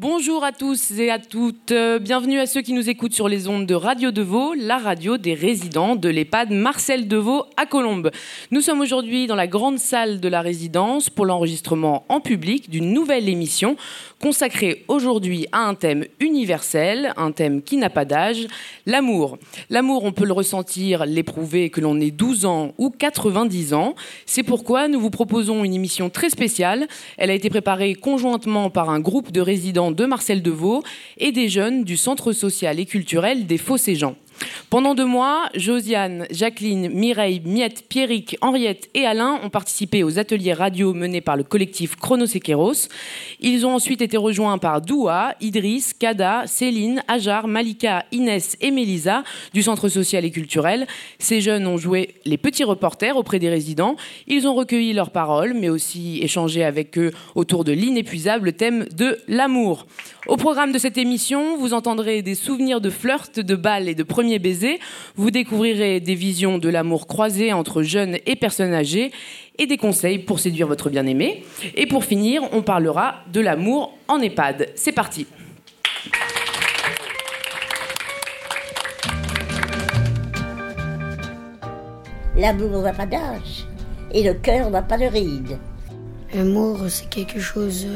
Bonjour à tous et à toutes. Euh, bienvenue à ceux qui nous écoutent sur les ondes de Radio Deveau, la radio des résidents de l'EHPAD Marcel Deveau à Colombes. Nous sommes aujourd'hui dans la grande salle de la résidence pour l'enregistrement en public d'une nouvelle émission consacrée aujourd'hui à un thème universel, un thème qui n'a pas d'âge, l'amour. L'amour, on peut le ressentir, l'éprouver que l'on ait 12 ans ou 90 ans. C'est pourquoi nous vous proposons une émission très spéciale. Elle a été préparée conjointement par un groupe de résidents de Marcel Deveau et des jeunes du Centre social et culturel des Fossés-Jean. Pendant deux mois, Josiane, Jacqueline, Mireille, Miette, Pierrick, Henriette et Alain ont participé aux ateliers radio menés par le collectif Chronosequeros. Ils ont ensuite été rejoints par Doua, Idriss, Kada, Céline, Ajar, Malika, Inès et Mélisa du Centre social et culturel. Ces jeunes ont joué les petits reporters auprès des résidents. Ils ont recueilli leurs paroles, mais aussi échangé avec eux autour de l'inépuisable thème de l'amour. Au programme de cette émission, vous entendrez des souvenirs de flirt, de balles et de premiers baisers. Vous découvrirez des visions de l'amour croisé entre jeunes et personnes âgées et des conseils pour séduire votre bien-aimé. Et pour finir, on parlera de l'amour en EHPAD. C'est parti. L'amour n'a pas d'âge et le cœur n'a pas de rides. L'amour, c'est quelque chose,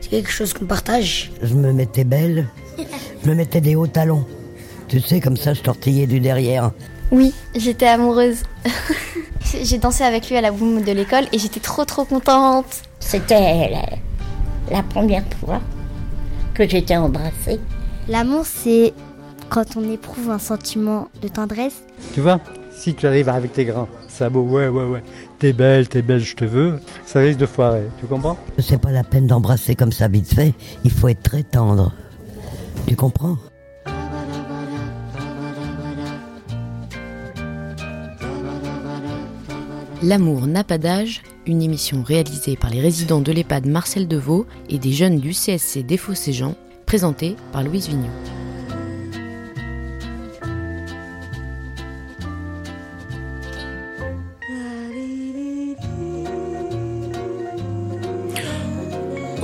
c'est quelque chose qu'on partage. Je me mettais belle, je me mettais des hauts talons. Tu sais, comme ça, je tortillais du derrière. Oui, j'étais amoureuse. J'ai dansé avec lui à la boum de l'école et j'étais trop trop contente. C'était la, la première fois que j'étais embrassée. L'amour, c'est quand on éprouve un sentiment de tendresse. Tu vois, si tu arrives avec tes grands sabots, ouais, ouais, ouais, t'es belle, t'es belle, je te veux, ça risque de foirer, tu comprends? C'est pas la peine d'embrasser comme ça vite fait, il faut être très tendre. Tu comprends? L'amour n'a pas d'âge, une émission réalisée par les résidents de l'EHPAD Marcel Deveau et des jeunes du CSC Défaut-Séjean, présentée par Louise Vignon.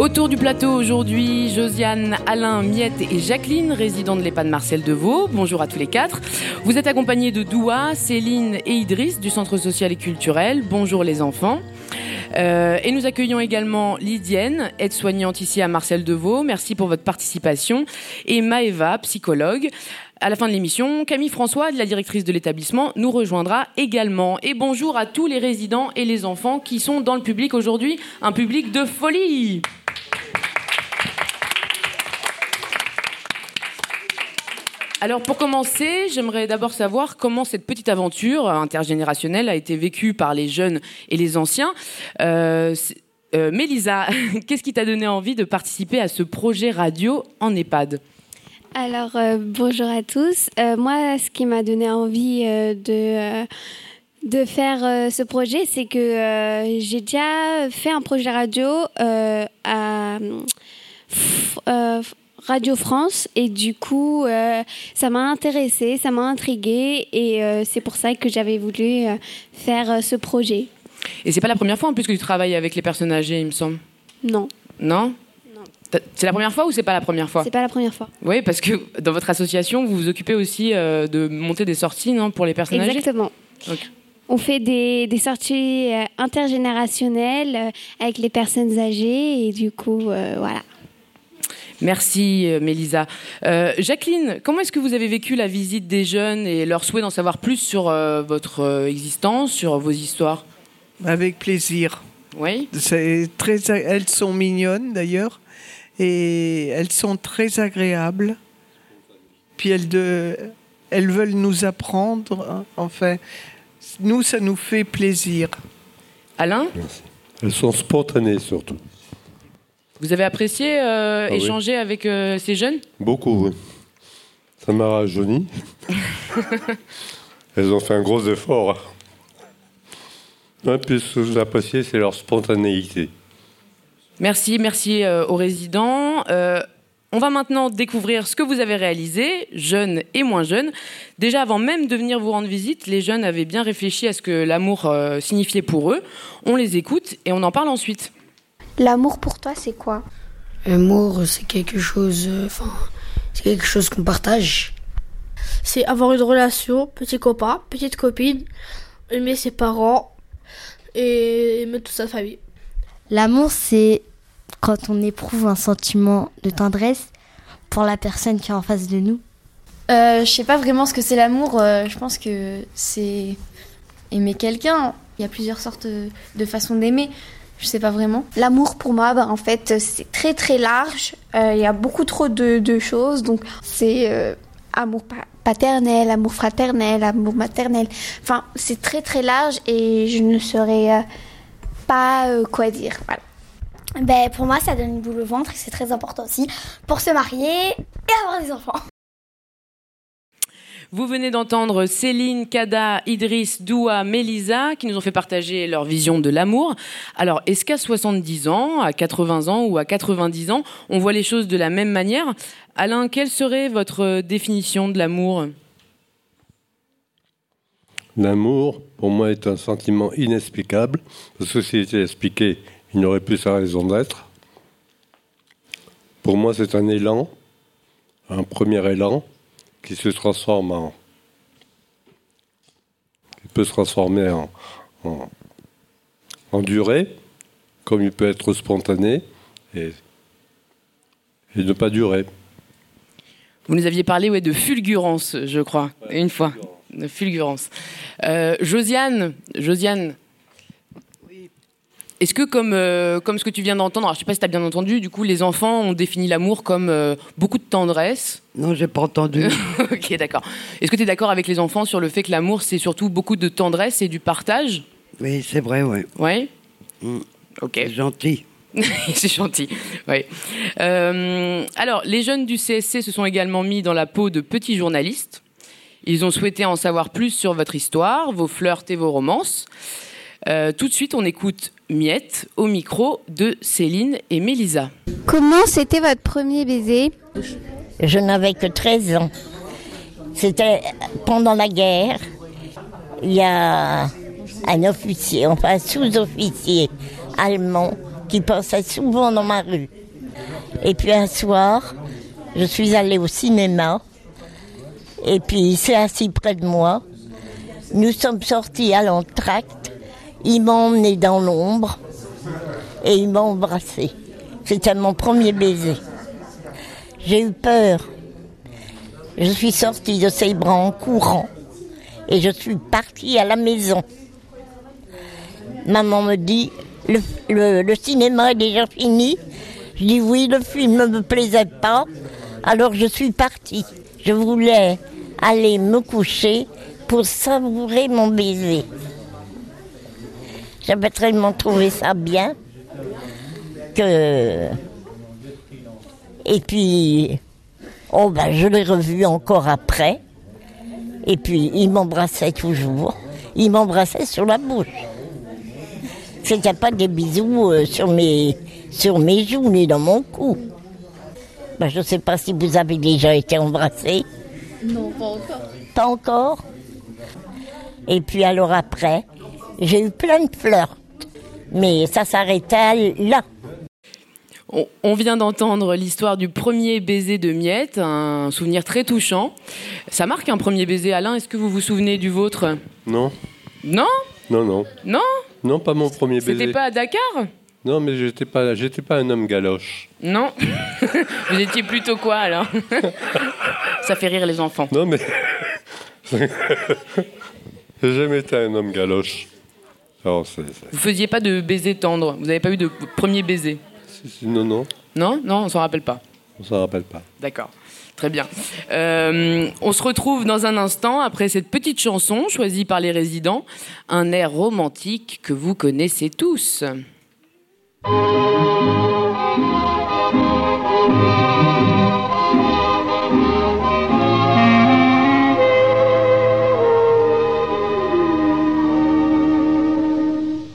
Autour du plateau aujourd'hui, Josiane, Alain, Miette et Jacqueline, résidents de l'EHPAD Marcel Deveau. Bonjour à tous les quatre. Vous êtes accompagnés de Doua, Céline et Idriss du Centre social et culturel. Bonjour les enfants. Euh, et nous accueillons également Lydienne, aide-soignante ici à Marcel Deveau. Merci pour votre participation. Et Maëva, psychologue. À la fin de l'émission, Camille François, la directrice de l'établissement, nous rejoindra également. Et bonjour à tous les résidents et les enfants qui sont dans le public aujourd'hui, un public de folie. Alors pour commencer, j'aimerais d'abord savoir comment cette petite aventure intergénérationnelle a été vécue par les jeunes et les anciens. Euh, euh, Mélisa, qu'est-ce qui t'a donné envie de participer à ce projet radio en EHPAD? Alors euh, bonjour à tous. Moi, ce qui m'a donné envie de faire ce projet, c'est que j'ai déjà fait un projet radio à Radio France et du coup, euh, ça m'a intéressée, ça m'a intriguée et euh, c'est pour ça que j'avais voulu euh, faire ce projet. Et c'est pas la première fois en plus que tu travailles avec les personnes âgées, il me semble. Non, Non? Non. C'est la première fois ou c'est pas la première fois? C'est pas la première fois. Oui, parce que dans votre association, vous vous occupez aussi de monter des sorties non, pour les personnes âgées? Exactement. On fait des, des sorties intergénérationnelles avec les personnes âgées et du coup, voilà. Merci, euh, Mélisa. Euh, Jacqueline, comment est-ce que vous avez vécu la visite des jeunes et leur souhait d'en savoir plus sur euh, votre existence, sur vos histoires? Avec plaisir. Oui C'est très, elles sont mignonnes d'ailleurs et elles sont très agréables. Puis elles, de, elles veulent nous apprendre. hein. Enfin, nous, ça nous fait plaisir. Alain, Elles sont spontanées surtout. Vous avez apprécié euh, Ah oui. échanger avec euh, ces jeunes? Beaucoup, oui. Ça m'a rajeuni. Elles ont fait un gros effort. Ouais, puis ce que j'ai apprécié, c'est leur spontanéité. Merci, merci euh, aux résidents. On va maintenant découvrir ce que vous avez réalisé, jeunes et moins jeunes. Déjà, avant même de venir vous rendre visite, les jeunes avaient bien réfléchi à ce que l'amour signifiait pour eux. On les écoute et on en parle ensuite. L'amour pour toi, c'est quoi? L'amour, c'est quelque chose, euh, enfin, c'est quelque chose qu'on partage. C'est avoir une relation, petit copain, petite copine, aimer ses parents et aimer toute sa famille. L'amour, c'est quand on éprouve un sentiment de tendresse pour la personne qui est en face de nous. Euh, je sais pas vraiment ce que c'est l'amour. euh, je pense que c'est aimer quelqu'un. Il y a plusieurs sortes de façons d'aimer. Je sais pas vraiment. L'amour pour moi, bah, en fait, c'est très très large. Euh, Il y a beaucoup trop de, de choses. Donc, c'est euh, amour pa- paternel, amour fraternel, amour maternel. Enfin, c'est très très large et je ne saurais euh, pas euh, quoi dire. Voilà. Ben, pour moi, ça donne une boule au ventre et c'est très important aussi pour se marier et avoir des enfants. Vous venez d'entendre Céline, Kada, Idriss, Doua, Mélisa qui nous ont fait partager leur vision de l'amour. Alors, est-ce qu'à 70 ans, à 80 ans ou à 90 ans, on voit les choses de la même manière? Alain, quelle serait votre définition de l'amour? L'amour, pour moi, est un sentiment inexplicable, parce que s'il était expliqué, il n'aurait plus sa raison d'être. Pour moi, c'est un élan, un premier élan, qui se transforme en. qui peut se transformer en, en, en durée, comme il peut être spontané, et, et ne pas durer. Vous nous aviez parlé ouais, de fulgurance, je crois, une fois. De fulgurance. Euh, Josiane, Josiane. Est-ce que, comme, euh, comme ce que tu viens d'entendre, alors je sais pas si tu as bien entendu, du coup, les enfants ont défini l'amour comme euh, beaucoup de tendresse? Non, j'ai pas entendu. Ok, d'accord. Est-ce que tu es d'accord avec les enfants sur le fait que l'amour, c'est surtout beaucoup de tendresse et du partage? Oui, c'est vrai, oui. Ouais? Mm. Ok. C'est gentil. c'est gentil. Oui. Euh, alors, les jeunes du CSC se sont également mis dans la peau de petits journalistes. Ils ont souhaité en savoir plus sur votre histoire, vos flirts et vos romances. Euh, tout de suite, on écoute Miette au micro de Céline et Mélisa. Comment c'était votre premier baiser? Je n'avais que 13 ans. C'était pendant la guerre. Il y a un officier, enfin un sous-officier allemand qui passait souvent dans ma rue. Et puis un soir, je suis allée au cinéma. Et puis il s'est assis près de moi. Nous sommes sortis à l'entracte. Il m'a emmené dans l'ombre et il m'a embrassé. C'était mon premier baiser. J'ai eu peur. Je suis sortie de ses bras en courant et je suis partie à la maison. Maman me dit, le, cinéma est déjà fini. Je dis oui, le film ne me plaisait pas. Alors je suis partie. Je voulais aller me coucher pour savourer mon baiser. J'avais tellement trouvé ça bien que... Et puis, oh ben, je l'ai revu encore après. Et puis, il m'embrassait toujours. Il m'embrassait sur la bouche. C'était pas des bisous euh, sur mes, sur mes joues ni dans mon cou. Ben, je ne sais pas si vous avez déjà été embrassé. Non, pas encore. Pas encore. Et puis alors après, j'ai eu plein de flirts. Mais ça s'arrêtait là. On, vient d'entendre l'histoire du premier baiser de Miette, un souvenir très touchant. Ça marque un premier baiser, Alain. Est-ce que vous vous souvenez du vôtre? Non, Non? Non, non. Non? Non, pas mon premier baiser. C'était pas à Dakar? Non, mais j'étais pas, j'étais pas un homme galoche. Non Vous étiez plutôt quoi, Alain Ça fait rire les enfants. Non, mais. J'ai jamais été un homme galoche. Alors, c'est. c'est- Vous faisiez pas de baiser tendre Vous n'avez pas eu de premier baiser Non, non, Non Non, on s'en rappelle pas. on s'en rappelle pas. D'accord. Très bien. Euh, on se retrouve dans un instant après cette petite chanson choisie par les résidents, un air romantique que vous connaissez tous.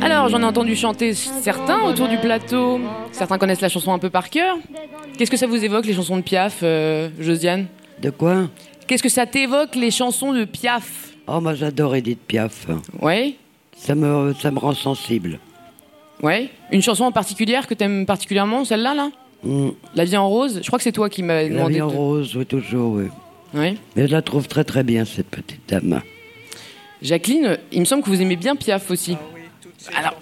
Alors, j'en ai entendu chanter certains autour du plateau. Certains connaissent la chanson un peu par cœur. Qu'est-ce que ça vous évoque, les chansons de Piaf, euh, Josiane? De quoi? Qu'est-ce que ça t'évoque, les chansons de Piaf? Oh, moi j'adore Edith Piaf. Oui Ça me, ça me rend sensible. Ouais Une chanson en particulière que t'aimes particulièrement, celle-là, là, Mm. La vie en rose Je crois que c'est toi qui m'as La demandé. vie en de- rose, oui, toujours, oui. Oui. Mais je la trouve très très bien, cette petite dame. Jacqueline, il me semble que vous aimez bien Piaf aussi. Alors,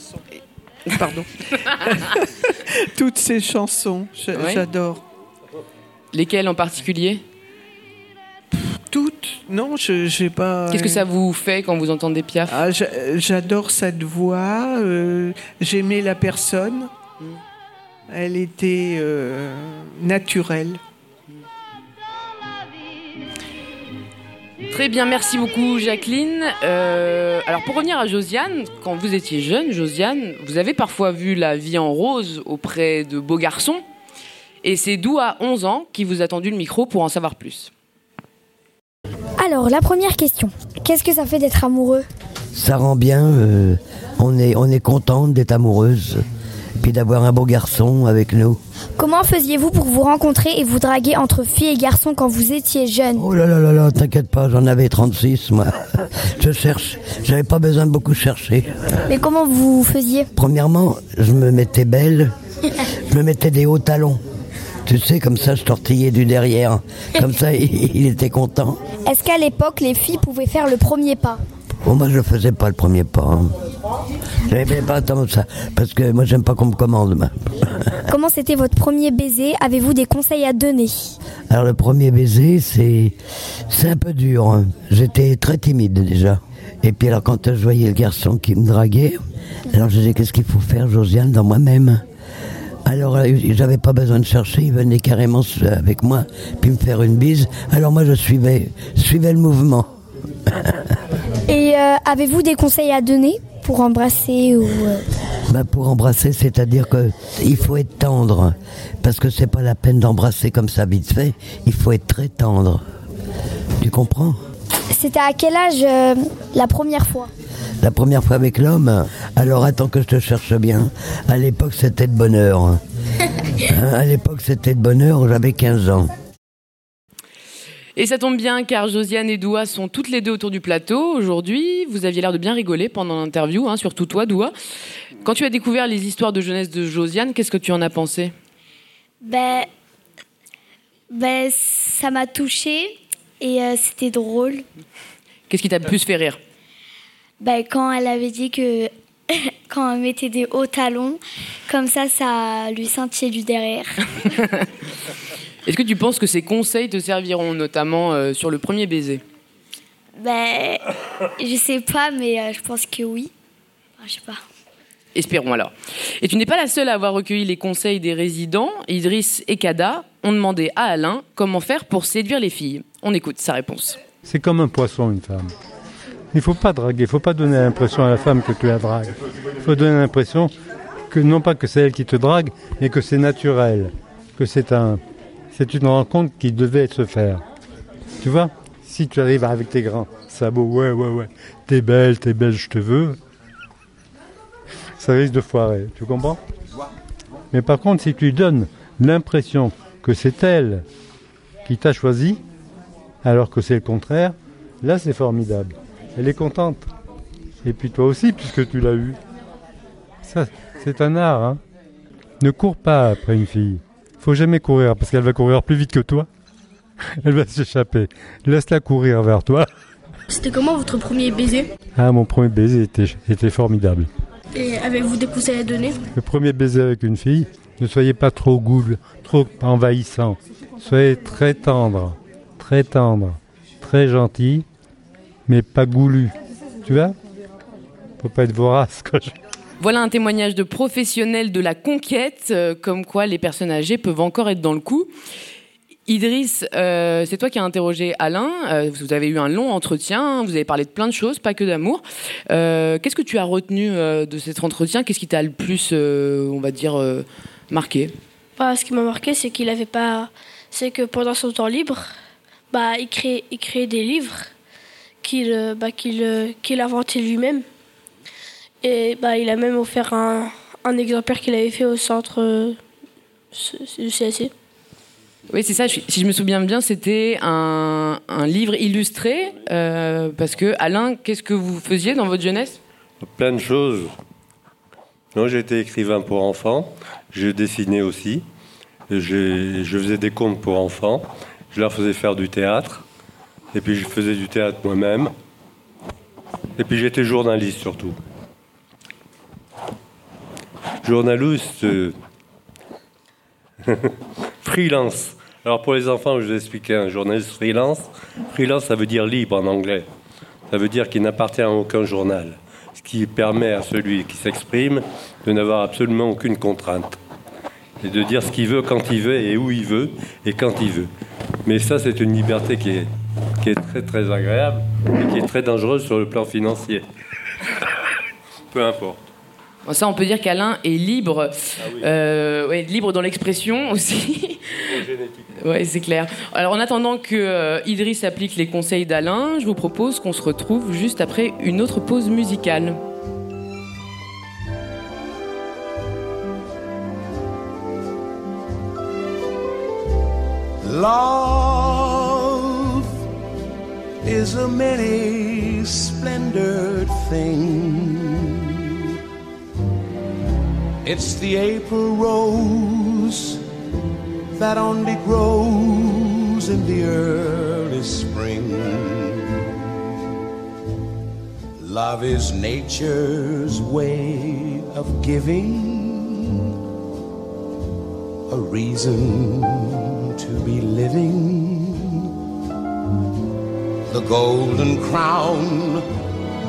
Pardon. Toutes ces chansons, Ouais. j'adore. lesquelles en particulier? Toutes Non, je j'ai pas. Qu'est-ce que ça vous fait quand vous entendez Piaf? Ah, j'a- J'adore cette voix. euh, J'aimais la personne. Elle était euh, naturelle. Très bien, merci beaucoup Jacqueline. Euh, alors pour revenir à Josiane, quand vous étiez jeune, Josiane, vous avez parfois vu la vie en rose auprès de beaux garçons. Et c'est Dou à 11 ans qui vous a tendu le micro pour en savoir plus. Alors, la première question. Qu'est-ce que ça fait d'être amoureux? Ça rend bien, euh, on est, on est contente d'être amoureuse, puis d'avoir un beau garçon avec nous. Comment faisiez-vous pour vous rencontrer et vous draguer entre filles et garçons quand vous étiez jeune? Oh là là là là, t'inquiète pas, j'en avais 36 moi. Je cherche, j'avais pas besoin de beaucoup chercher. Mais comment vous faisiez? Premièrement, je me mettais belle, je me mettais des hauts talons. Tu sais, comme ça, je tortillais du derrière. Comme ça, il, il était content. Est-ce qu'à l'époque, les filles pouvaient faire le premier pas? Bon, moi, je faisais pas le premier pas. hein. J'aimais pas tant ça, parce que moi, j'aime pas qu'on me commande. Comment c'était votre premier baiser? Avez-vous des conseils à donner? Alors, le premier baiser, c'est, c'est un peu dur. hein. J'étais très timide déjà. Et puis, alors, quand je voyais le garçon qui me draguait, alors je disais, qu'est-ce qu'il faut faire, Josiane, dans moi-même? Alors, euh, j'avais pas besoin de chercher, il venait carrément avec moi, puis me faire une bise. Alors moi, je suivais, je suivais le mouvement. Et euh, avez-vous des conseils à donner pour embrasser ou euh, Bah, pour embrasser, c'est-à-dire que il faut être tendre, parce que c'est pas la peine d'embrasser comme ça vite fait. Il faut être très tendre. Tu comprends? C'était à quel âge euh, la première fois? La première fois avec l'homme, alors attends que je te cherche bien. À l'époque, c'était de bonheur. Hein, à l'époque, c'était de bonheur, j'avais 15 ans. Et ça tombe bien car Josiane et Doua sont toutes les deux autour du plateau aujourd'hui. Vous aviez l'air de bien rigoler pendant l'interview, hein, surtout toi, Doua. Quand tu as découvert les histoires de jeunesse de Josiane, qu'est-ce que tu en as pensé? Ben, ben ça m'a touchée et euh, c'était drôle. Qu'est-ce qui t'a le plus fait rire? Ben, quand elle avait dit que quand elle mettait des hauts talons, comme ça, ça lui scintillait du derrière. Est-ce que tu penses que ces conseils te serviront notamment euh, sur le premier baiser? Ben, je sais pas, mais euh, je pense que oui. Enfin, je sais pas. Espérons alors. Et tu n'es pas la seule à avoir recueilli les conseils des résidents. Idriss et Kada ont demandé à Alain comment faire pour séduire les filles. On écoute sa réponse. C'est comme un poisson, une femme. Il faut pas draguer, il faut pas donner l'impression à la femme que tu la dragues. Il faut donner l'impression que non pas que c'est elle qui te drague, mais que c'est naturel, que c'est un, c'est une rencontre qui devait se faire. Tu vois, si tu arrives avec tes grands sabots, ouais, ouais, ouais, t'es belle, t'es belle, je te veux, ça risque de foirer, tu comprends? Mais par contre, si tu lui donnes l'impression que c'est elle qui t'a choisi, alors que c'est le contraire, là c'est formidable. Elle est contente. Et puis toi aussi, puisque tu l'as eu. Ça, c'est un art. Hein Ne cours pas après une fille. Faut jamais courir parce qu'elle va courir plus vite que toi. Elle va s'échapper. Laisse-la courir vers toi. C'était comment votre premier baiser Ah, mon premier baiser était, était formidable. Et avez-vous des conseils à donner Le premier baiser avec une fille, ne soyez pas trop goule, trop envahissant. Soyez très tendre, très tendre, très gentil, mais pas goulu. Tu vois? Faut pas être vorace. Quoi. Voilà un témoignage de professionnels de la conquête, euh, comme quoi les personnes âgées peuvent encore être dans le coup. Idriss, euh, c'est toi qui as interrogé Alain. Euh, vous avez eu un long entretien. Vous avez parlé de plein de choses, pas que d'amour. Qu'est-ce que tu as retenu de cet entretien? Qu'est-ce qui t'a le plus, on va dire, marqué? Bah, ce qui m'a marqué, c'est qu'il avait pas. C'est que pendant son temps libre, bah, il créait des livres qu'il bah, inventait lui-même. Et bah, il a même offert un, un exemplaire qu'il avait fait au centre euh, du CSC. Oui, c'est ça. Si je me souviens bien, c'était un, un livre illustré. euh, parce que, Alain, qu'est-ce que vous faisiez dans votre jeunesse? Plein de choses. Non, j'ai été écrivain pour enfants. Je dessinais aussi. J'ai- Je faisais des contes pour enfants. Je leur faisais faire du théâtre. Et puis je faisais du théâtre moi-même. Et puis j'étais journaliste surtout. Journaliste euh, freelance. Alors pour les enfants, je vais expliquer un journaliste freelance. Freelance, ça veut dire libre en anglais. Ça veut dire qu'il n'appartient à aucun journal. Ce qui permet à celui qui s'exprime de n'avoir absolument aucune contrainte. Et de dire ce qu'il veut quand il veut et où il veut et quand il veut. Mais ça, c'est une liberté qui est, qui est très très agréable et qui est très dangereuse sur le plan financier. Peu importe. Ça, on peut dire qu'Alain est libre, euh, ouais, libre dans l'expression aussi. Ouais, c'est clair. Alors, en attendant que euh, Idriss applique les conseils d'Alain, je vous propose qu'on se retrouve juste après une autre pause musicale. Love is a many splendored thing. It's the April rose that only grows in the early spring. Love is nature's way of giving a reason to be living. The golden crown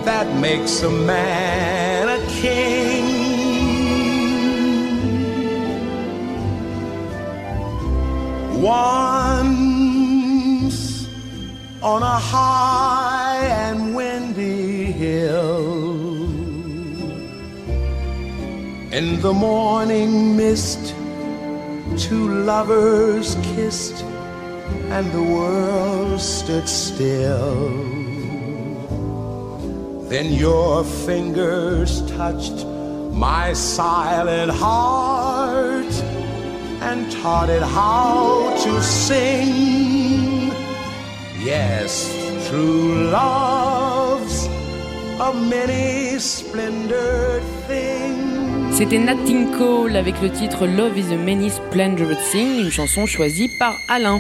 that makes a man a king. Once on a high and windy hill, in the morning mist, two lovers kissed and the world stood still. Then your fingers touched my silent heart and taught it how to sing. Yes, true. C'était Nat Cole avec le titre Love is a Many Splendid Thing, une chanson choisie par Alain.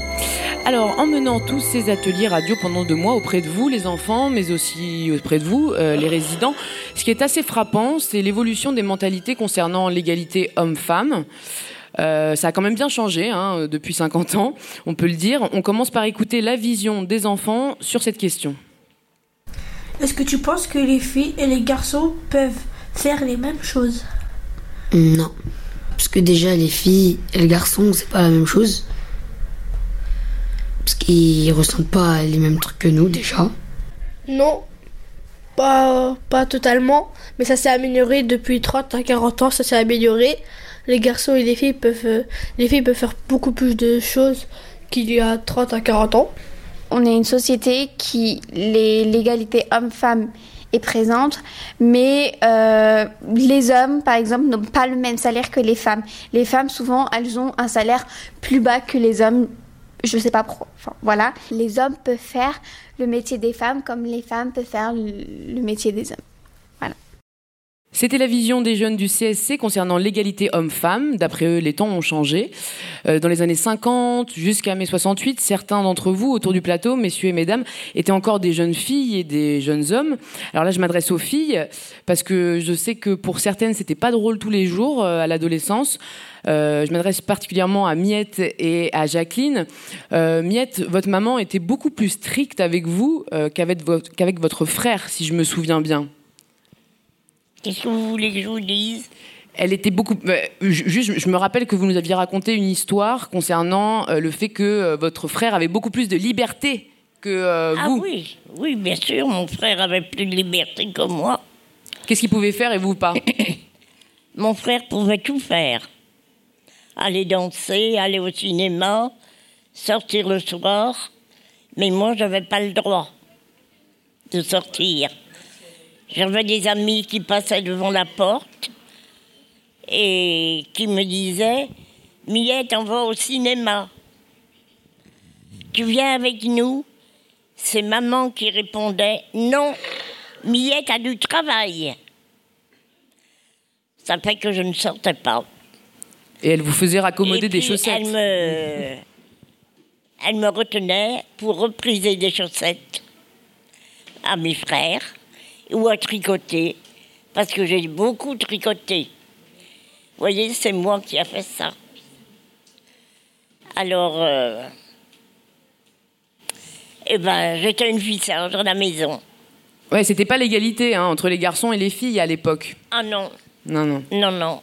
Alors, en menant tous ces ateliers radio pendant deux mois auprès de vous, les enfants, mais aussi auprès de vous, euh, les résidents, ce qui est assez frappant, c'est l'évolution des mentalités concernant l'égalité homme-femme. Euh, ça a quand même bien changé hein, depuis 50 ans, on peut le dire. On commence par écouter la vision des enfants sur cette question. Est-ce que tu penses que les filles et les garçons peuvent faire les mêmes choses? Non. Parce que déjà, les filles et les garçons, c'est pas la même chose. Parce qu'ils ressentent pas les mêmes trucs que nous, déjà. Non, pas, pas totalement, mais ça s'est amélioré depuis 30 à 40 ans, ça s'est amélioré. Les garçons et les filles peuvent, euh, les filles peuvent faire beaucoup plus de choses qu'il y a 30 à 40 ans. On est une société qui l'égalité homme-femme est présente, mais euh, les hommes, par exemple, n'ont pas le même salaire que les femmes. Les femmes, souvent, elles ont un salaire plus bas que les hommes. Je sais pas pourquoi. Enfin, voilà. Les hommes peuvent faire le métier des femmes comme les femmes peuvent faire le métier des hommes. C'était la vision des jeunes du CSC concernant l'égalité homme-femme. D'après eux, les temps ont changé. Euh, dans les années 50 jusqu'à mai 68, certains d'entre vous autour du plateau, messieurs et mesdames, étaient encore des jeunes filles et des jeunes hommes. Alors là, je m'adresse aux filles parce que je sais que pour certaines, c'était pas drôle tous les jours euh, à l'adolescence. Euh, je m'adresse particulièrement à Miette et à Jacqueline. Miette, votre maman était beaucoup plus stricte avec vous qu'avec votre frère, si je me souviens bien. Qu'est-ce que vous voulez que je vous dise? Elle était beaucoup. euh, ju- juste, je me rappelle que vous nous aviez raconté une histoire concernant euh, le fait que euh, votre frère avait beaucoup plus de liberté que Ah vous. oui, oui, bien sûr, mon frère avait plus de liberté que moi. Qu'est-ce qu'il pouvait faire et vous pas? Mon frère pouvait tout faire. Aller danser, aller au cinéma, sortir le soir. Mais moi, j'avais pas le droit de sortir. J'avais des amis qui passaient devant la porte et qui me disaient Miette, on va au cinéma. Tu viens avec nous? C'est maman qui répondait Non, Miette a du travail. Ça fait que je ne sortais pas. Et elle vous faisait raccommoder Et des puis, chaussettes. Elle me, elle me retenait pour repriser des chaussettes à mes frères ou à tricoter, parce que j'ai beaucoup tricoté. Vous voyez, c'est moi qui a fait ça. Alors, euh, eh ben, j'étais une fille sage à la maison. Ouais, c'était pas l'égalité hein, entre les garçons et les filles à l'époque. Ah non, Non, non. non, non.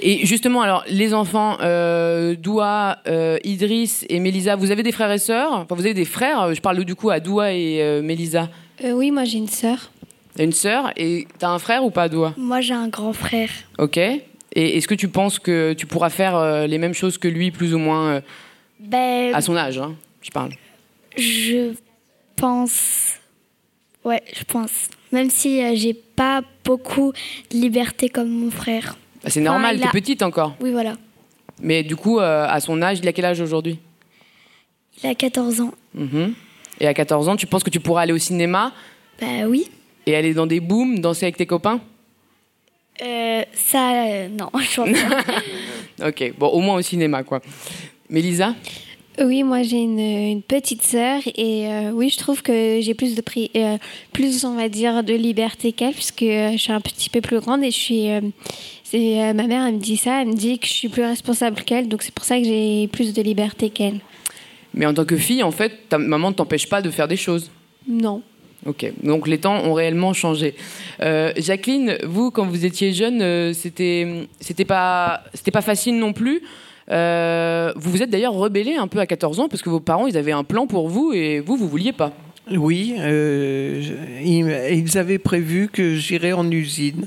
Et justement, alors, les enfants, euh, Doua, euh, Idriss et Mélisa, vous avez des frères et sœurs? Enfin, vous avez des frères euh, Je parle du coup à Doua et euh, Mélisa. Euh, oui, moi j'ai une sœur. T'as une sœur et t'as un frère ou pas, Doua Moi, j'ai un grand frère. Ok. Et est-ce que tu penses que tu pourras faire euh, les mêmes choses que lui, plus ou moins, euh, Ben, à son âge hein, Je parle. je pense. Ouais, je pense. Même si euh, j'ai pas beaucoup de liberté comme mon frère. Bah, c'est normal, t'es a- petite encore. Oui, voilà. Mais du coup, euh, à son âge, il a quel âge aujourd'hui? Il a 14 ans. Mhm. Et à 14 ans, tu penses que tu pourras aller au cinéma? Bah oui. Et aller dans des booms, danser avec tes copains Euh, ça, euh, non, je pense pas. Ok, bon, au moins au cinéma, quoi. Mélisa Oui, moi j'ai une, une petite sœur et euh, oui, je trouve que j'ai plus de pri- euh, plus on va dire de liberté qu'elle puisque euh, je suis un petit peu plus grande et je suis euh, c'est euh, ma mère elle me dit ça, elle me dit que je suis plus responsable qu'elle donc c'est pour ça que j'ai plus de liberté qu'elle. Mais en tant que fille, en fait, ta maman ne t'empêche pas de faire des choses. Non. Ok, donc les temps ont réellement changé. Euh, Jacqueline, vous, quand vous étiez jeune, euh, c'était c'était pas c'était pas facile non plus. Euh, vous vous êtes d'ailleurs rebellée un peu à 14 ans parce que vos parents ils avaient un plan pour vous et vous vous vouliez pas. Oui, euh, ils avaient prévu que j'irais en usine.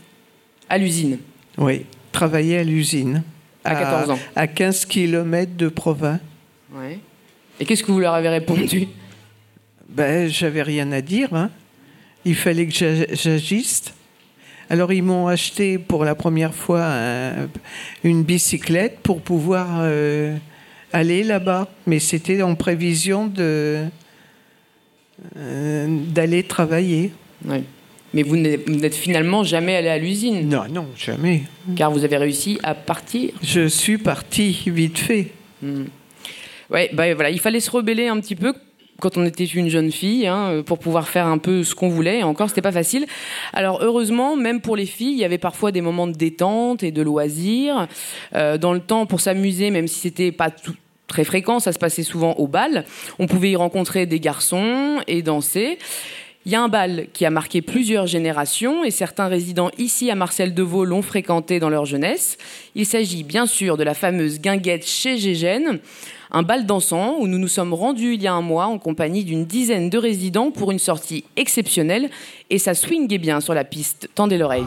À l'usine Oui, travailler à l'usine. À 14 ans. À 15 km de Provins. Ouais. Et qu'est-ce que vous leur avez répondu? Ben, j'avais rien à dire. hein. Il fallait que j'a- j'agisse. Alors, ils m'ont acheté pour la première fois un- une bicyclette pour pouvoir euh, aller là-bas. Mais c'était en prévision de euh, d'aller travailler. Ouais. Mais vous n'êtes vous n'êtes finalement jamais allé à l'usine Non, non, jamais. Car vous avez réussi à partir Je suis parti vite fait. Hmm. Ouais, bah voilà, il fallait se rebeller un petit peu quand on était une jeune fille hein, pour pouvoir faire un peu ce qu'on voulait. Et encore, c'était pas facile. Alors heureusement, même pour les filles, il y avait parfois des moments de détente et de loisirs Euh, dans le temps pour s'amuser, même si c'était pas très fréquent, ça se passait souvent au bal. On pouvait y rencontrer des garçons et danser. Il y a un bal qui a marqué plusieurs générations et certains résidents ici à Marcel Deveau l'ont fréquenté dans leur jeunesse. Il s'agit bien sûr de la fameuse guinguette chez Gégène, un bal dansant où nous nous sommes rendus il y a un mois en compagnie d'une dizaine de résidents pour une sortie exceptionnelle et ça swingait bien sur la piste. Tendez l'oreille.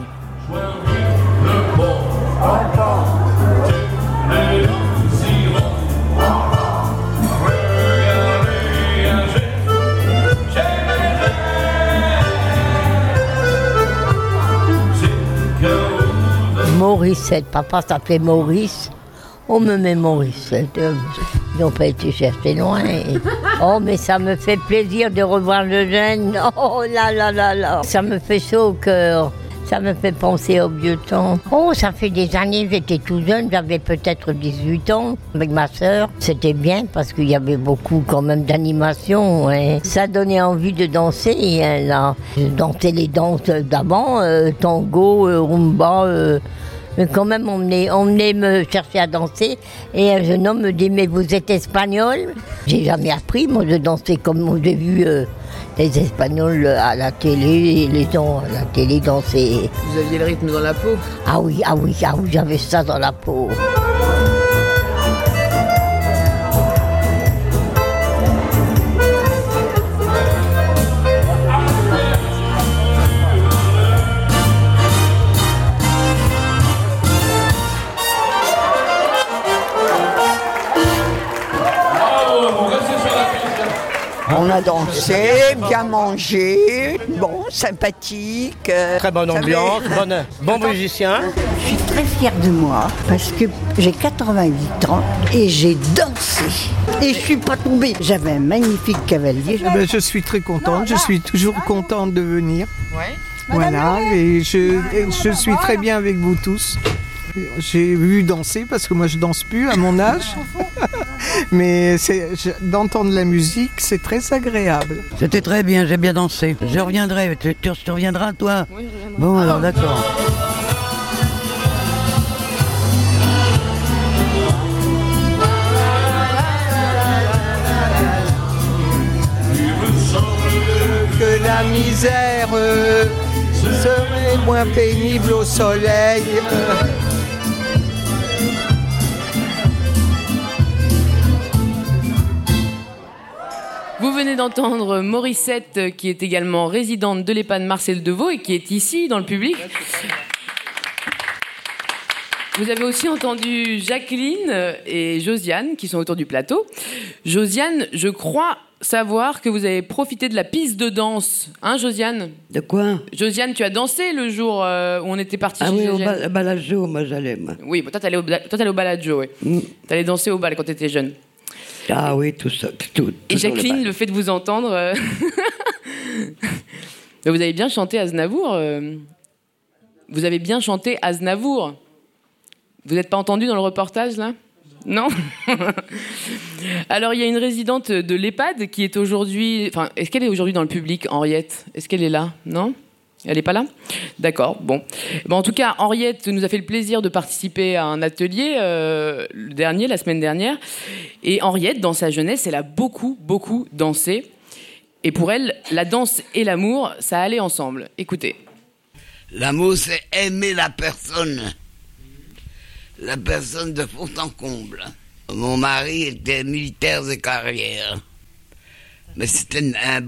Mauricette, papa s'appelait Maurice. On me met Mauricette. Euh, Ils n'ont pas été chercher loin. Oh, mais ça me fait plaisir de revoir le jeune. Oh là là là là. Ça me fait chaud au cœur. Ça me fait penser au vieux temps. Oh, ça fait des années, j'étais tout jeune, j'avais peut-être 18 ans avec ma sœur. C'était bien parce qu'il y avait beaucoup quand même d'animation. hein. Ça donnait envie de danser. hein, là. Je dansais les danses d'avant, euh, tango, euh, rumba. euh, mais quand même, on venait, on venait me chercher à danser et un jeune homme me dit Mais vous êtes espagnol? J'ai jamais appris, moi, de danser comme j'ai vu euh, les Espagnols à la télé, les gens à la télé danser. Vous aviez le rythme dans la peau? Ah oui, ah oui, ah oui, j'avais ça dans la peau. Dansé, bien mangé, bon, sympathique. euh, Très bonne ambiance, bonne- bon musicien. Je suis très fière de moi parce que j'ai 88 ans et j'ai dansé. Et je suis pas tombée. J'avais un magnifique cavalier. Eh ben, je suis très contente, je suis toujours contente de venir. Voilà, et je, et je suis très bien avec vous tous. J'ai vu danser parce que moi je danse plus à mon âge. Mais d'entendre la musique, c'est très agréable. C'était très bien, j'ai bien dansé. Je reviendrai, tu, tu- tu reviendras toi Bon, alors d'accord. Que la misère euh, serait moins pénible au soleil. Vous venez d'entendre Morissette, qui est également résidente de l'EHPAD Marcel Deveau et qui est ici dans le public. Vous avez aussi entendu Jacqueline et Josiane qui sont autour du plateau. Josiane, je crois savoir que vous avez profité de la piste de danse. Hein, Josiane? De quoi? Josiane, tu as dansé le jour euh, où on était parti Ah chez oui, au Balajo, moi j'allais. moi. Oui, bon, toi, t'allais au, toi, t'allais au oui. T'allais danser au bal quand t'étais jeune. Ah oui, tout ça. Tout, Et le Jacqueline, le, fait de vous entendre. euh, Mais vous avez bien chanté Aznavour. euh, Vous avez bien chanté Aznavour. Vous n'êtes pas entendu dans le reportage, là? Non? Alors, il y a une résidente de l'EHPAD qui est aujourd'hui. Enfin, est-ce qu'elle est aujourd'hui dans le public, Henriette? Est-ce qu'elle est là? Non? Elle n'est pas là? D'accord, bon. En tout cas, Henriette nous a fait le plaisir de participer à un atelier, euh, le dernier, la semaine dernière. Et Henriette, dans sa jeunesse, elle a beaucoup, beaucoup dansé. Et pour elle, la danse et l'amour, ça allait ensemble. Écoutez. L'amour, c'est aimer la personne. La personne de fond en comble. Mon mari était militaire de carrière. Mais c'était un,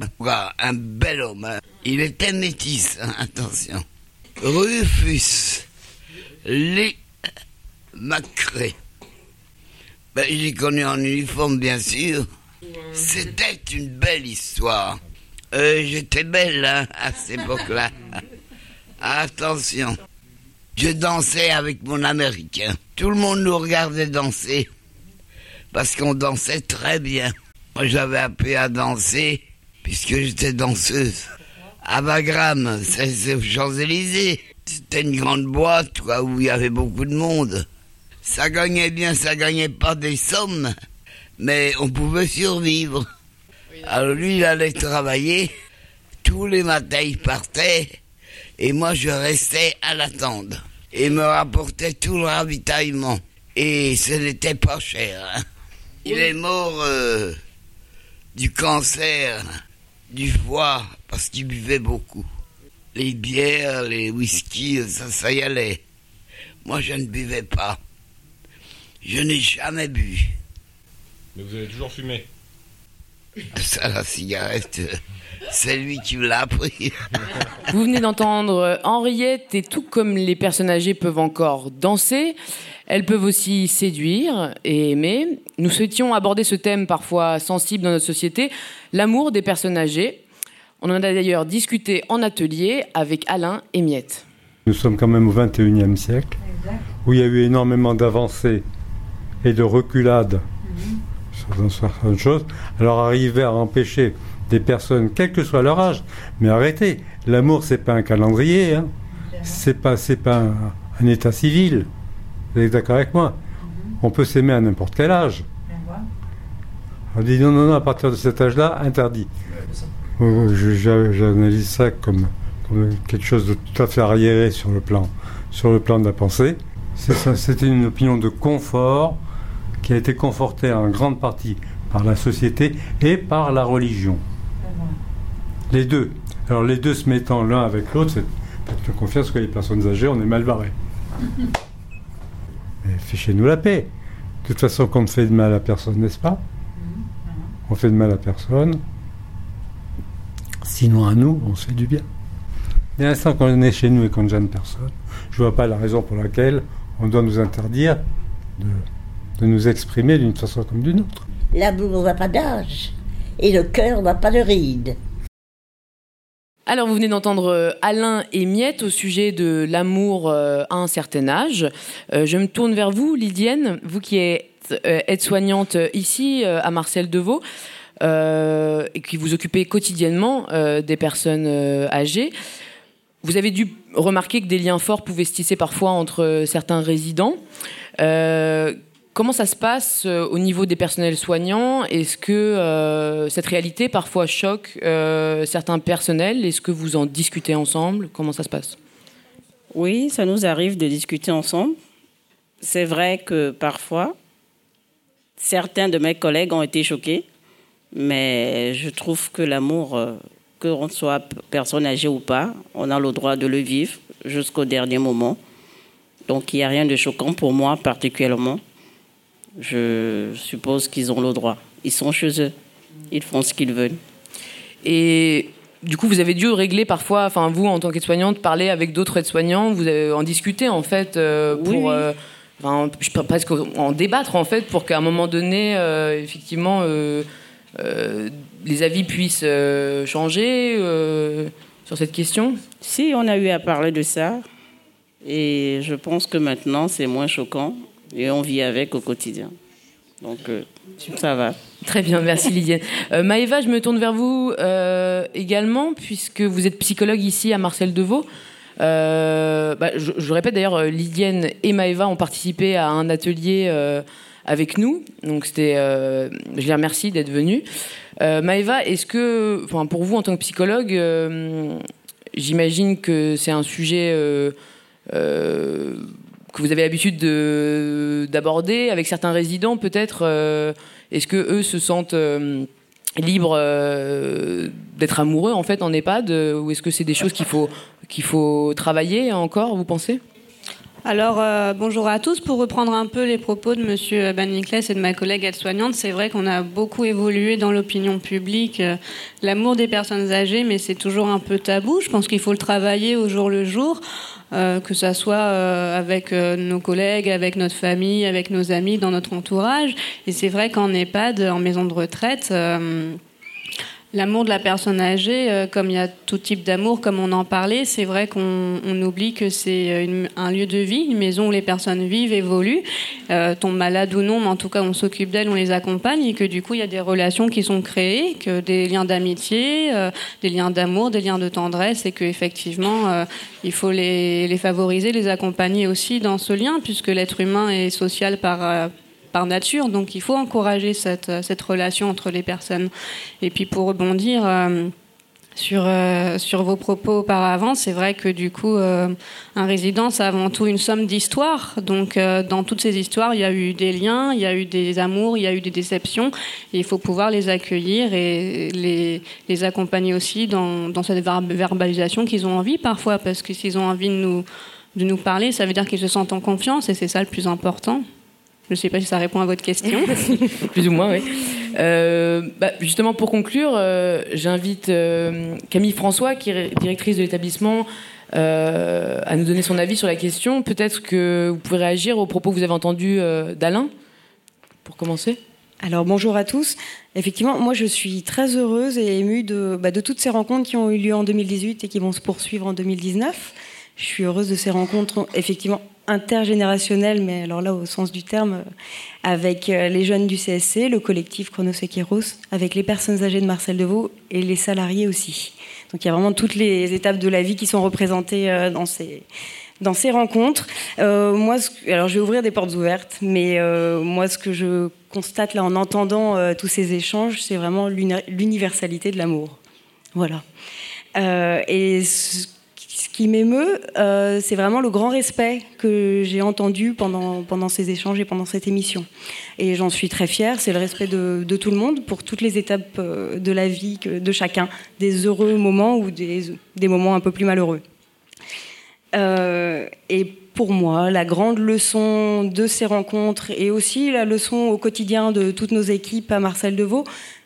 un bel homme. Il était métis, hein, attention. Rufus Lee Macré. Ben, je l'ai connu en uniforme, bien sûr. C'était une belle histoire. Euh, J'étais belle hein, à cette époque-là. Attention. Je dansais avec mon américain. Tout le monde nous regardait danser. Parce qu'on dansait très bien. Moi, j'avais appris à danser puisque j'étais danseuse. À Bagram, c'est aux Champs-Élysées. C'était une grande boîte quoi, où il y avait beaucoup de monde. Ça gagnait bien, ça gagnait pas des sommes, mais on pouvait survivre. Alors lui, il allait travailler. Tous les matins, il partait. Et moi, je restais à l'attente. Et il me rapportait tout le ravitaillement. Et ce n'était pas cher. hein. Il est mort euh, du cancer, du foie, parce qu'il buvait beaucoup. Les bières, les whisky, ça, ça y allait. Moi, je ne buvais pas. Je n'ai jamais bu. Mais vous avez toujours fumé. Ça, la cigarette, c'est lui qui me l'a appris. Vous venez d'entendre Henriette et tout comme les personnes âgées peuvent encore danser, elles peuvent aussi séduire et aimer. Nous souhaitions aborder ce thème parfois sensible dans notre société, l'amour des personnes âgées. On en a d'ailleurs discuté en atelier avec Alain et Miette. Nous sommes quand même au XXIe siècle, où il y a eu énormément d'avancées et de reculades sur certaines choses. Alors arriver à empêcher des personnes, quel que soit leur âge, mais arrêtez, l'amour c'est pas un calendrier. hein. c'est pas, c'est pas un, un état civil. Vous êtes d'accord avec moi? On peut s'aimer à n'importe quel âge. On dit non, non, non, à partir de cet âge-là, interdit. J'analyse ça comme, comme quelque chose de tout à fait arriéré sur le plan, sur le plan de la pensée. C'était une opinion de confort qui a été confortée en grande partie par la société et par la religion. Les deux. Alors les deux se mettant l'un avec l'autre, c'est faites confiance que les personnes âgées, on est mal barrés. Mais fichez-nous la paix. De toute façon, qu'on ne fait de mal à personne, n'est-ce pas? On fait de mal à personne. Sinon, à nous, on se fait du bien. Dès l'instant qu'on est chez nous et qu'on ne gêne personne, je ne vois pas la raison pour laquelle on doit nous interdire de, de nous exprimer d'une façon comme d'une autre. L'amour n'a pas d'âge et le cœur n'a pas de rides. Alors, vous venez d'entendre euh, Alain et Miette au sujet de l'amour euh, à un certain âge. Euh, je me tourne vers vous, Lydienne, vous qui êtes aide-soignante ici à Marcel Deveau et qui vous occupez quotidiennement euh, des personnes euh, âgées. Vous avez dû remarquer que des liens forts pouvaient se tisser parfois entre euh, certains résidents. Euh, comment ça se passe euh, au niveau des personnels soignants? Est-ce que euh, cette réalité parfois choque euh, certains personnels? Est-ce que vous en discutez ensemble? Comment ça se passe? Oui, ça nous arrive de discuter ensemble. C'est vrai que parfois, certains de mes collègues ont été choqués, mais je trouve que l'amour, euh, qu'on soit p- personne âgée ou pas, on a le droit de le vivre jusqu'au dernier moment. Donc il n'y a rien de choquant pour moi particulièrement. Je suppose qu'ils ont le droit. Ils sont chez eux. Ils font ce qu'ils veulent. Et du coup, vous avez dû régler parfois, enfin vous en tant qu'aide-soignante, parler avec d'autres aides-soignants, vous avez en discuter en fait euh, pour, Oui, euh, enfin, je peux presque en débattre en fait pour qu'à un moment donné, euh, effectivement, les avis puissent euh, changer euh, sur cette question? Si, on a eu à parler de ça. Et je pense que maintenant, c'est moins choquant. Et on vit avec au quotidien. Donc, euh, ça va. Très bien, merci Lydienne. Euh, Maëva, je me tourne vers vous euh, également, puisque vous êtes psychologue ici à Marcel Deveau. Euh, bah, je, je répète d'ailleurs, euh, Lydienne et Maëva ont participé à un atelier euh, avec nous. Donc c'était, euh, je les remercie d'être venus. Euh, Maëva, est-ce que, pour vous en tant que psychologue, euh, j'imagine que c'est un sujet euh, que vous avez l'habitude de- d'aborder avec certains résidents, peut-être. est-ce que eux se sentent libres d'être amoureux en fait en EHPAD, ou est-ce que c'est des choses qu'il faut qu'il faut travailler encore, vous pensez? Alors, euh, bonjour à tous. Pour reprendre un peu les propos de Monsieur Baniclès et de ma collègue aide-soignante, c'est vrai qu'on a beaucoup évolué dans l'opinion publique, euh, l'amour des personnes âgées, mais c'est toujours un peu tabou. Je pense qu'il faut le travailler au jour le jour, euh, que ça soit euh, avec euh, nos collègues, avec notre famille, avec nos amis, dans notre entourage. Et c'est vrai qu'en EHPAD, en maison de retraite, L'amour de la personne âgée, euh, comme il y a tout type d'amour, comme on en parlait, c'est vrai qu'on on oublie que c'est euh, un lieu de vie, une maison où les personnes vivent, évoluent, euh, tombent malades ou non, mais en tout cas on s'occupe d'elles, on les accompagne, et que du coup il y a des relations qui sont créées, que des liens d'amitié, des liens d'amour, des liens de tendresse, et que effectivement euh, il faut les, les favoriser, les accompagner aussi dans ce lien, puisque l'être humain est social par par nature. Donc il faut encourager cette, euh, cette relation entre les personnes. Et puis pour rebondir euh, sur, euh, sur vos propos auparavant, c'est vrai que du coup, un résident, c'est avant tout une somme d'histoires. Donc dans toutes ces histoires, il y a eu des liens, il y a eu des amours, il y a eu des déceptions. Il faut pouvoir les accueillir et les, accompagner aussi dans, cette ver- verbalisation qu'ils ont envie parfois. Parce que s'ils ont envie de nous parler, ça veut dire qu'ils se sentent en confiance et c'est ça le plus important. Je ne sais pas si ça répond à votre question. Plus ou moins, oui. Euh, bah, justement, pour conclure, euh, j'invite euh, Camille François, qui est directrice de l'établissement, euh, à nous donner son avis sur la question. Peut-être que vous pouvez réagir aux propos que vous avez entendus euh, d'Alain, pour commencer. Alors bonjour à tous. Effectivement, moi je suis très heureuse et émue de, bah, de toutes ces rencontres qui ont eu lieu en 2018 et qui vont se poursuivre en 2019. Je suis heureuse de ces rencontres effectivement intergénérationnelles, mais alors là au sens du terme, euh, avec euh, les jeunes du CSC, le collectif Chronos Equeros, avec les personnes âgées de Marcel Deveau et les salariés aussi. Donc il y a vraiment toutes les étapes de la vie qui sont représentées euh, dans ces dans ces rencontres. Moi, alors je vais ouvrir des portes ouvertes, mais moi ce que je constate là en entendant tous ces échanges, c'est vraiment l'universalité de l'amour. Voilà. et ce qui m'émeut, euh, c'est vraiment le grand respect que j'ai entendu pendant, pendant ces échanges et pendant cette émission. Et j'en suis très fière, c'est le respect de, tout le monde pour toutes les étapes euh, de la vie de chacun, des heureux moments ou des, des moments un peu plus malheureux. Euh, et pour moi, la grande leçon de ces rencontres et aussi la leçon au quotidien de toutes nos équipes à Marcel Deveau,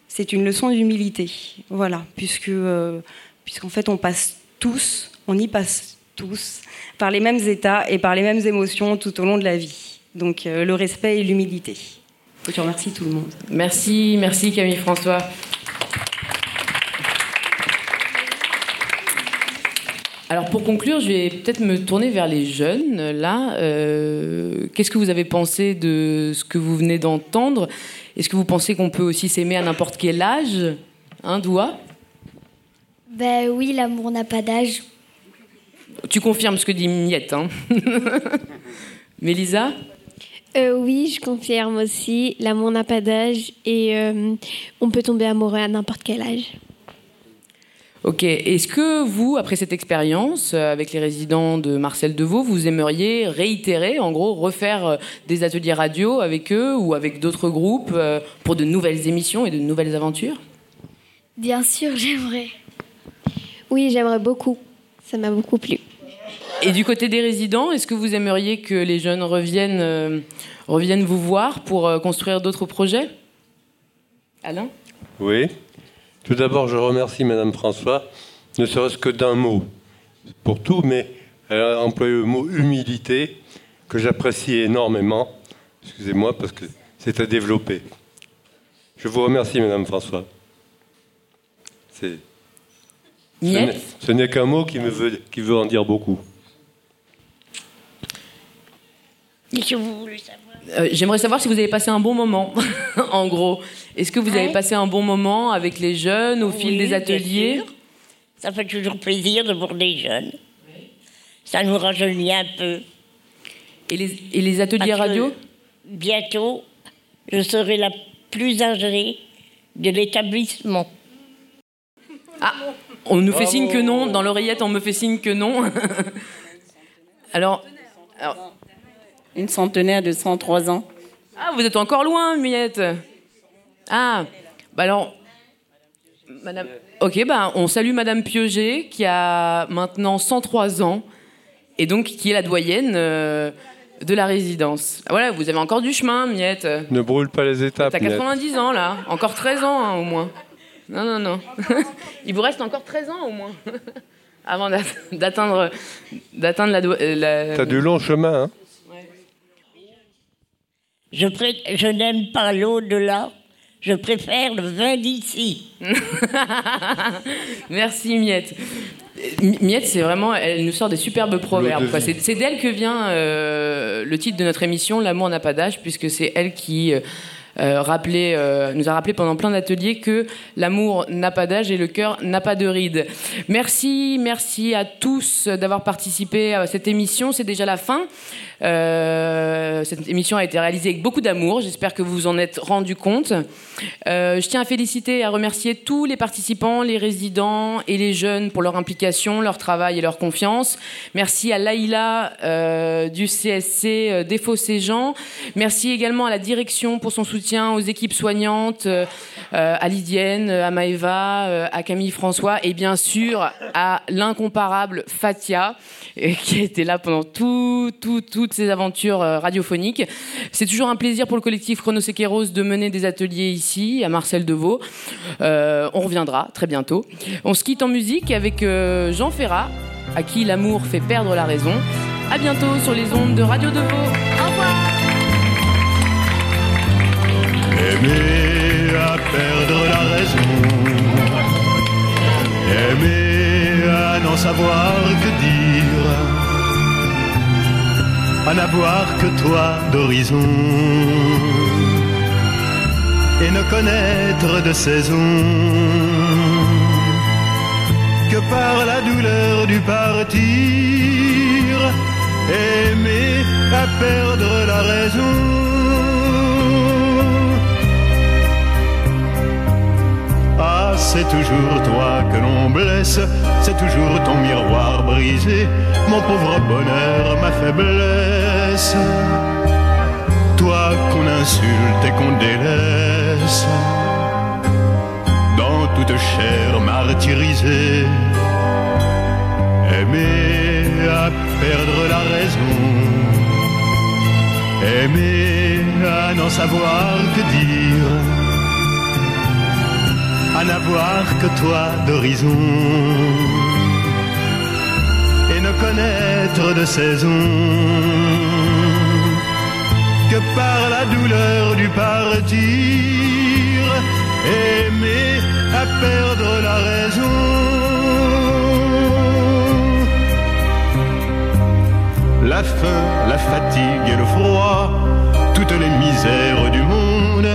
c'est une leçon d'humilité. Voilà, puisque, puisqu'en fait, on passe tous on y passe tous par les mêmes états et par les mêmes émotions tout au long de la vie. Donc euh, le respect et l'humilité. Je remercie tout le monde. Merci, merci Camille François. Alors pour conclure, je vais peut-être me tourner vers les jeunes. Là, euh, qu'est-ce que vous avez pensé de ce que vous venez d'entendre? Est-ce que vous pensez qu'on peut aussi s'aimer à n'importe quel âge? Un doigt Ben oui, l'amour n'a pas d'âge. Tu confirmes ce que dit Miette, hein Mélisa euh, Oui, je confirme aussi. L'amour n'a pas d'âge et euh, on peut tomber amoureux à n'importe quel âge. Ok. Est-ce que vous, après cette expérience euh, avec les résidents de Marcel Deveau, vous aimeriez réitérer, en gros, refaire des ateliers radio avec eux ou avec d'autres groupes pour de nouvelles émissions et de nouvelles aventures? Bien sûr, j'aimerais. Oui, j'aimerais beaucoup. Ça m'a beaucoup plu. Et du côté des résidents, est-ce que vous aimeriez que les jeunes reviennent, euh, reviennent vous voir pour euh, construire d'autres projets? Alain? Oui. Tout d'abord, je remercie Madame François, ne serait-ce que d'un mot, pour tout, mais elle a employé le mot humilité, que j'apprécie énormément. Excusez-moi, parce que c'est à développer. Je vous remercie, Madame François. C'est ce n'est qu'un mot qui, me veut, qui veut en dire beaucoup. Euh, j'aimerais savoir si vous avez passé un bon moment, en gros. Est-ce que vous avez passé un bon moment avec les jeunes au fil des ateliers? Ça fait toujours plaisir de voir des jeunes. Ça nous rajeunit un peu. Et les, et les ateliers radio? Bientôt, je serai la plus âgée de l'établissement. Ah, on nous fait signe que non. Dans l'oreillette, on me fait signe que non. alors, Une centenaire de 103 ans. Ah, vous êtes encore loin, Miette. Ah, bah alors. Madame. Ok, bah, on salue Madame Pieuget, qui a maintenant 103 ans, et donc qui est la doyenne euh, de la résidence. Ah, voilà, vous avez encore du chemin, Miette. Ne brûle pas les étapes. T'as 90 ans, là. Encore 13 ans, hein, au moins. Non, non, non. Il vous reste encore 13 ans au moins avant d'atteindre d'atteindre la. la... T'as du long chemin, hein Je, je n'aime pas l'au-delà. Je préfère le vin d'ici. Merci Miette. Miette, c'est vraiment, elle nous sort des superbes proverbes. C'est d'elle que vient euh, le titre de notre émission, L'amour n'a pas d'âge, puisque c'est elle qui euh, euh, euh, nous a rappelé pendant plein d'ateliers que l'amour n'a pas d'âge et le cœur n'a pas de rides. Merci, merci à tous d'avoir participé à cette émission. C'est déjà la fin. Euh, cette émission a été réalisée avec beaucoup d'amour. J'espère que vous vous en êtes rendu compte. je tiens à féliciter et à remercier tous les participants, les résidents et les jeunes pour leur implication, leur travail et leur confiance. Merci à Laïla du CSC Défaussé-Jean. Merci également à la direction pour son soutien aux équipes soignantes, euh, euh, à Lydienne, à Maëva, euh, à Camille François et bien sûr à l'incomparable Fatia qui été là pendant ces aventures radiophoniques. C'est toujours un plaisir pour le collectif Chronosequeros de mener des ateliers ici à Marcel Deveau. on reviendra très bientôt. On se quitte en musique avec Jean Ferrat, à qui l'amour fait perdre la raison. À bientôt sur les ondes de Radio Deveau. Au revoir. Aimer à perdre la raison. Aimer à n'en savoir que dire. À n'avoir que toi d'horizon. Et ne connaître de saison que par la douleur du partir, aimer à perdre la raison. Ah, c'est toujours toi que l'on blesse, c'est toujours ton miroir brisé, mon pauvre bonheur, ma faiblesse. Toi qu'on insulte et qu'on délaisse, dans toute chair martyrisée, aimer à perdre la raison, aimer à n'en savoir que dire n'avoir que toi d'horizon et ne connaître de saison que par la douleur du partir, aimer à perdre la raison. La faim, la fatigue et le froid, toutes les misères du monde,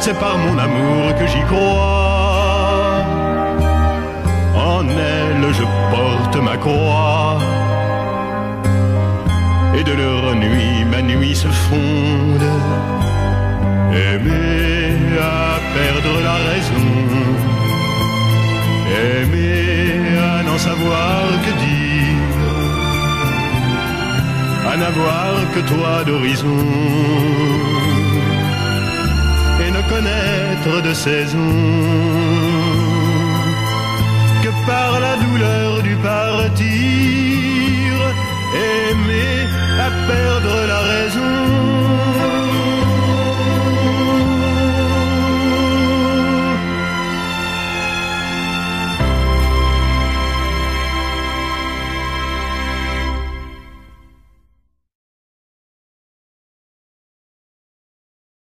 c'est par mon amour que j'y crois. Je porte ma croix. Et de leur nuit, ma nuit se fonde. Aimer à perdre la raison. Aimer à n'en savoir que dire. À n'avoir que toi d'horizon et ne connaître de saison par la douleur du partir, aimer à perdre la raison.